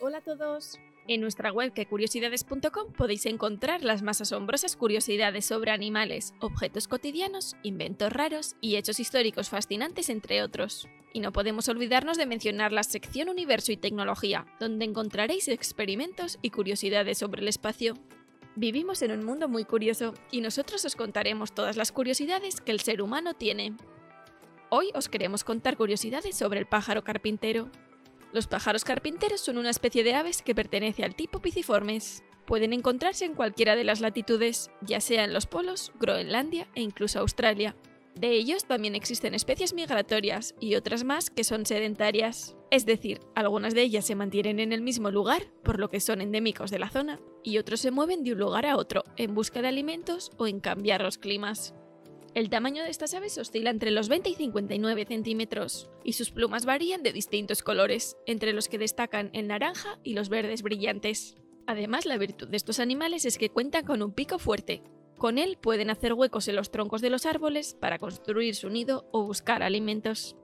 Hola a todos. En nuestra web quecuriosidades.com podéis encontrar las más asombrosas curiosidades sobre animales, objetos cotidianos, inventos raros y hechos históricos fascinantes, entre otros. Y no podemos olvidarnos de mencionar la sección Universo y Tecnología, donde encontraréis experimentos y curiosidades sobre el espacio. Vivimos en un mundo muy curioso y nosotros os contaremos todas las curiosidades que el ser humano tiene. Hoy os queremos contar curiosidades sobre el pájaro carpintero. Los pájaros carpinteros son una especie de aves que pertenece al tipo piciformes. Pueden encontrarse en cualquiera de las latitudes, ya sea en los polos, Groenlandia e incluso Australia. De ellos también existen especies migratorias y otras más que son sedentarias. Es decir, algunas de ellas se mantienen en el mismo lugar, por lo que son endémicos de la zona, y otros se mueven de un lugar a otro en busca de alimentos o en cambiar los climas. El tamaño de estas aves oscila entre los 20 y 59 centímetros, y sus plumas varían de distintos colores, entre los que destacan el naranja y los verdes brillantes. Además, la virtud de estos animales es que cuentan con un pico fuerte, con él pueden hacer huecos en los troncos de los árboles para construir su nido o buscar alimentos.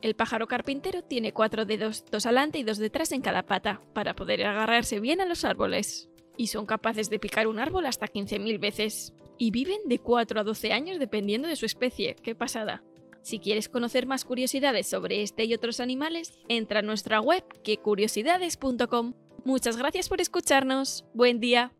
El pájaro carpintero tiene cuatro dedos, dos adelante y dos detrás en cada pata, para poder agarrarse bien a los árboles. Y son capaces de picar un árbol hasta 15.000 veces. Y viven de 4 a 12 años dependiendo de su especie. ¡Qué pasada! Si quieres conocer más curiosidades sobre este y otros animales, entra a nuestra web quecuriosidades.com. Muchas gracias por escucharnos. Buen día.